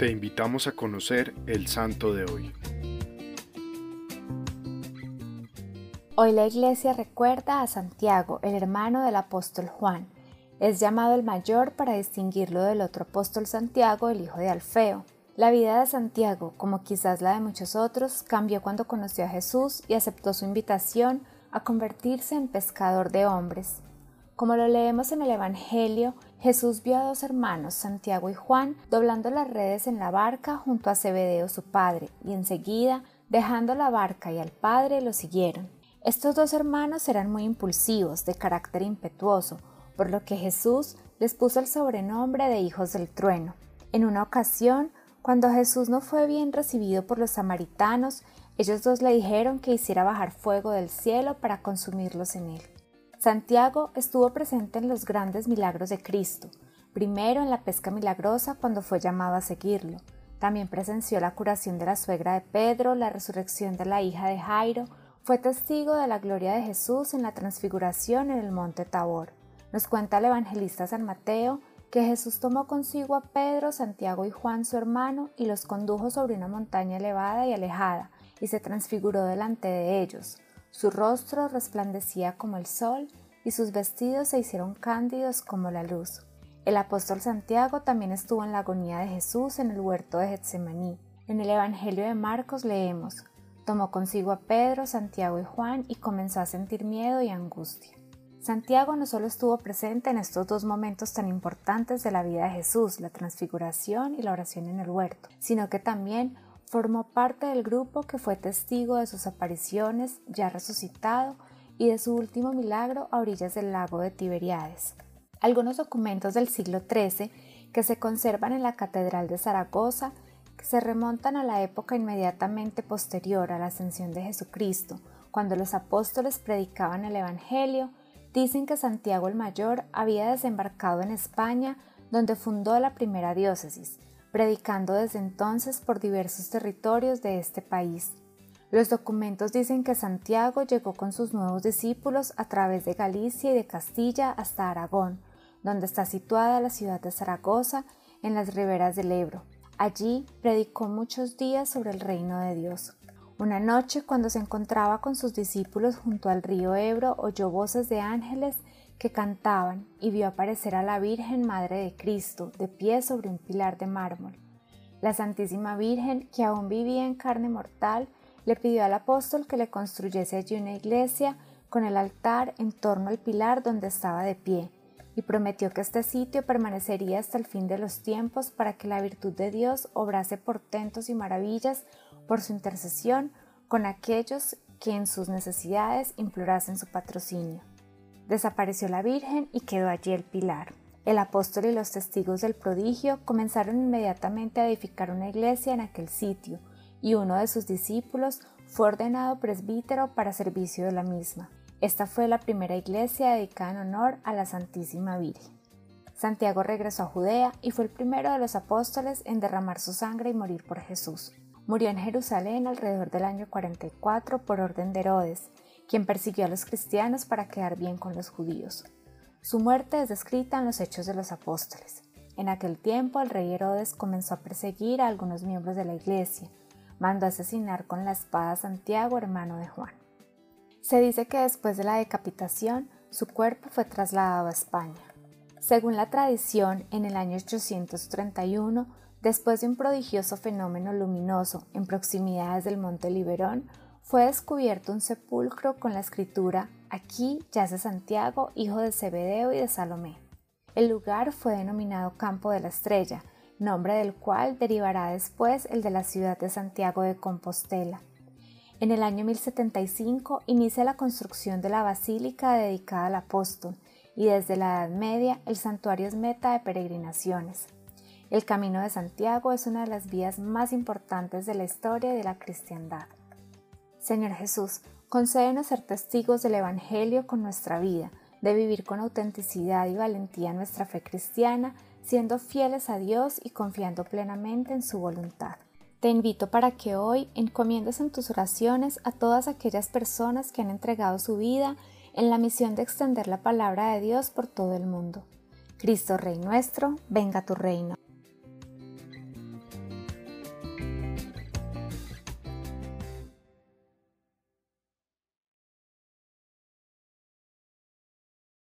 Te invitamos a conocer el santo de hoy. Hoy la iglesia recuerda a Santiago, el hermano del apóstol Juan. Es llamado el mayor para distinguirlo del otro apóstol Santiago, el hijo de Alfeo. La vida de Santiago, como quizás la de muchos otros, cambió cuando conoció a Jesús y aceptó su invitación a convertirse en pescador de hombres. Como lo leemos en el Evangelio, Jesús vio a dos hermanos, Santiago y Juan, doblando las redes en la barca junto a Zebedeo su padre, y enseguida, dejando la barca y al padre, lo siguieron. Estos dos hermanos eran muy impulsivos, de carácter impetuoso, por lo que Jesús les puso el sobrenombre de hijos del trueno. En una ocasión, cuando Jesús no fue bien recibido por los samaritanos, ellos dos le dijeron que hiciera bajar fuego del cielo para consumirlos en él. Santiago estuvo presente en los grandes milagros de Cristo, primero en la pesca milagrosa cuando fue llamado a seguirlo. También presenció la curación de la suegra de Pedro, la resurrección de la hija de Jairo, fue testigo de la gloria de Jesús en la transfiguración en el monte Tabor. Nos cuenta el evangelista San Mateo que Jesús tomó consigo a Pedro, Santiago y Juan su hermano y los condujo sobre una montaña elevada y alejada, y se transfiguró delante de ellos. Su rostro resplandecía como el sol y sus vestidos se hicieron cándidos como la luz. El apóstol Santiago también estuvo en la agonía de Jesús en el huerto de Getsemaní. En el Evangelio de Marcos leemos, tomó consigo a Pedro, Santiago y Juan y comenzó a sentir miedo y angustia. Santiago no solo estuvo presente en estos dos momentos tan importantes de la vida de Jesús, la transfiguración y la oración en el huerto, sino que también formó parte del grupo que fue testigo de sus apariciones ya resucitado y de su último milagro a orillas del lago de Tiberiades. Algunos documentos del siglo XIII que se conservan en la Catedral de Zaragoza se remontan a la época inmediatamente posterior a la ascensión de Jesucristo, cuando los apóstoles predicaban el Evangelio, dicen que Santiago el Mayor había desembarcado en España, donde fundó la primera diócesis, predicando desde entonces por diversos territorios de este país. Los documentos dicen que Santiago llegó con sus nuevos discípulos a través de Galicia y de Castilla hasta Aragón, donde está situada la ciudad de Zaragoza, en las riberas del Ebro. Allí predicó muchos días sobre el reino de Dios. Una noche, cuando se encontraba con sus discípulos junto al río Ebro, oyó voces de ángeles que cantaban y vio aparecer a la Virgen Madre de Cristo de pie sobre un pilar de mármol. La Santísima Virgen, que aún vivía en carne mortal, le pidió al apóstol que le construyese allí una iglesia con el altar en torno al pilar donde estaba de pie, y prometió que este sitio permanecería hasta el fin de los tiempos para que la virtud de Dios obrase portentos y maravillas por su intercesión con aquellos que en sus necesidades implorasen su patrocinio. Desapareció la Virgen y quedó allí el pilar. El apóstol y los testigos del prodigio comenzaron inmediatamente a edificar una iglesia en aquel sitio, y uno de sus discípulos fue ordenado presbítero para servicio de la misma. Esta fue la primera iglesia dedicada en honor a la Santísima Virgen. Santiago regresó a Judea y fue el primero de los apóstoles en derramar su sangre y morir por Jesús. Murió en Jerusalén alrededor del año 44 por orden de Herodes, quien persiguió a los cristianos para quedar bien con los judíos. Su muerte es descrita en los Hechos de los Apóstoles. En aquel tiempo el rey Herodes comenzó a perseguir a algunos miembros de la iglesia, mandó asesinar con la espada a Santiago, hermano de Juan. Se dice que después de la decapitación, su cuerpo fue trasladado a España. Según la tradición, en el año 831, después de un prodigioso fenómeno luminoso en proximidades del monte Liberón, fue descubierto un sepulcro con la escritura Aquí yace Santiago, hijo de Zebedeo y de Salomé. El lugar fue denominado Campo de la Estrella, nombre del cual derivará después el de la ciudad de Santiago de Compostela. En el año 1075 inicia la construcción de la basílica dedicada al apóstol y desde la Edad Media el santuario es meta de peregrinaciones. El Camino de Santiago es una de las vías más importantes de la historia de la cristiandad. Señor Jesús, concédenos ser testigos del Evangelio con nuestra vida, de vivir con autenticidad y valentía nuestra fe cristiana, siendo fieles a Dios y confiando plenamente en su voluntad. Te invito para que hoy encomiendes en tus oraciones a todas aquellas personas que han entregado su vida en la misión de extender la palabra de Dios por todo el mundo. Cristo Rey nuestro, venga tu reino.